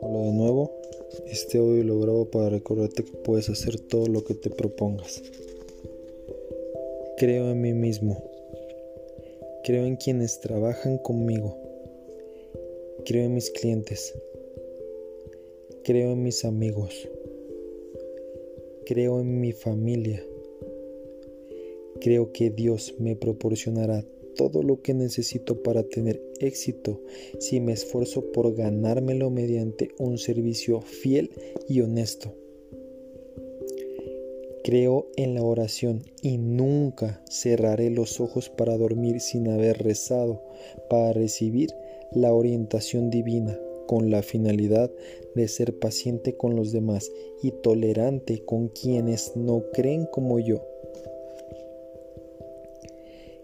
Hola de nuevo, este audio lo grabo para recordarte que puedes hacer todo lo que te propongas. Creo en mí mismo. Creo en quienes trabajan conmigo. Creo en mis clientes. Creo en mis amigos. Creo en mi familia. Creo que Dios me proporcionará todo lo que necesito para tener éxito si me esfuerzo por ganármelo mediante un servicio fiel y honesto. Creo en la oración y nunca cerraré los ojos para dormir sin haber rezado para recibir la orientación divina con la finalidad de ser paciente con los demás y tolerante con quienes no creen como yo.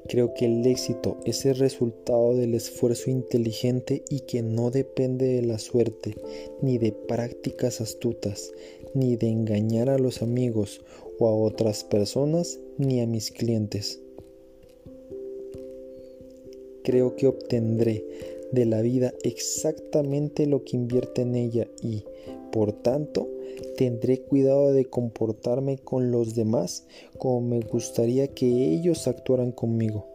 Creo que el éxito es el resultado del esfuerzo inteligente y que no depende de la suerte, ni de prácticas astutas, ni de engañar a los amigos o a otras personas, ni a mis clientes. Creo que obtendré de la vida exactamente lo que invierte en ella y, por tanto, tendré cuidado de comportarme con los demás como me gustaría que ellos actuaran conmigo.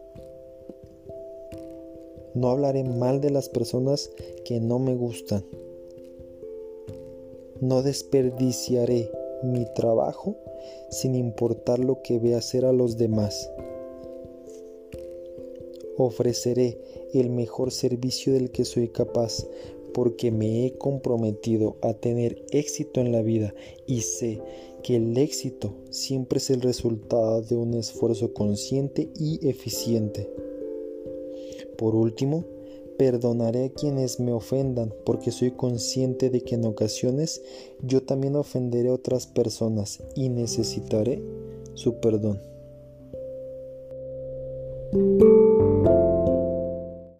No hablaré mal de las personas que no me gustan. No desperdiciaré mi trabajo sin importar lo que vea hacer a los demás. Ofreceré el mejor servicio del que soy capaz, porque me he comprometido a tener éxito en la vida y sé que el éxito siempre es el resultado de un esfuerzo consciente y eficiente. Por último, perdonaré a quienes me ofendan porque soy consciente de que en ocasiones yo también ofenderé a otras personas y necesitaré su perdón.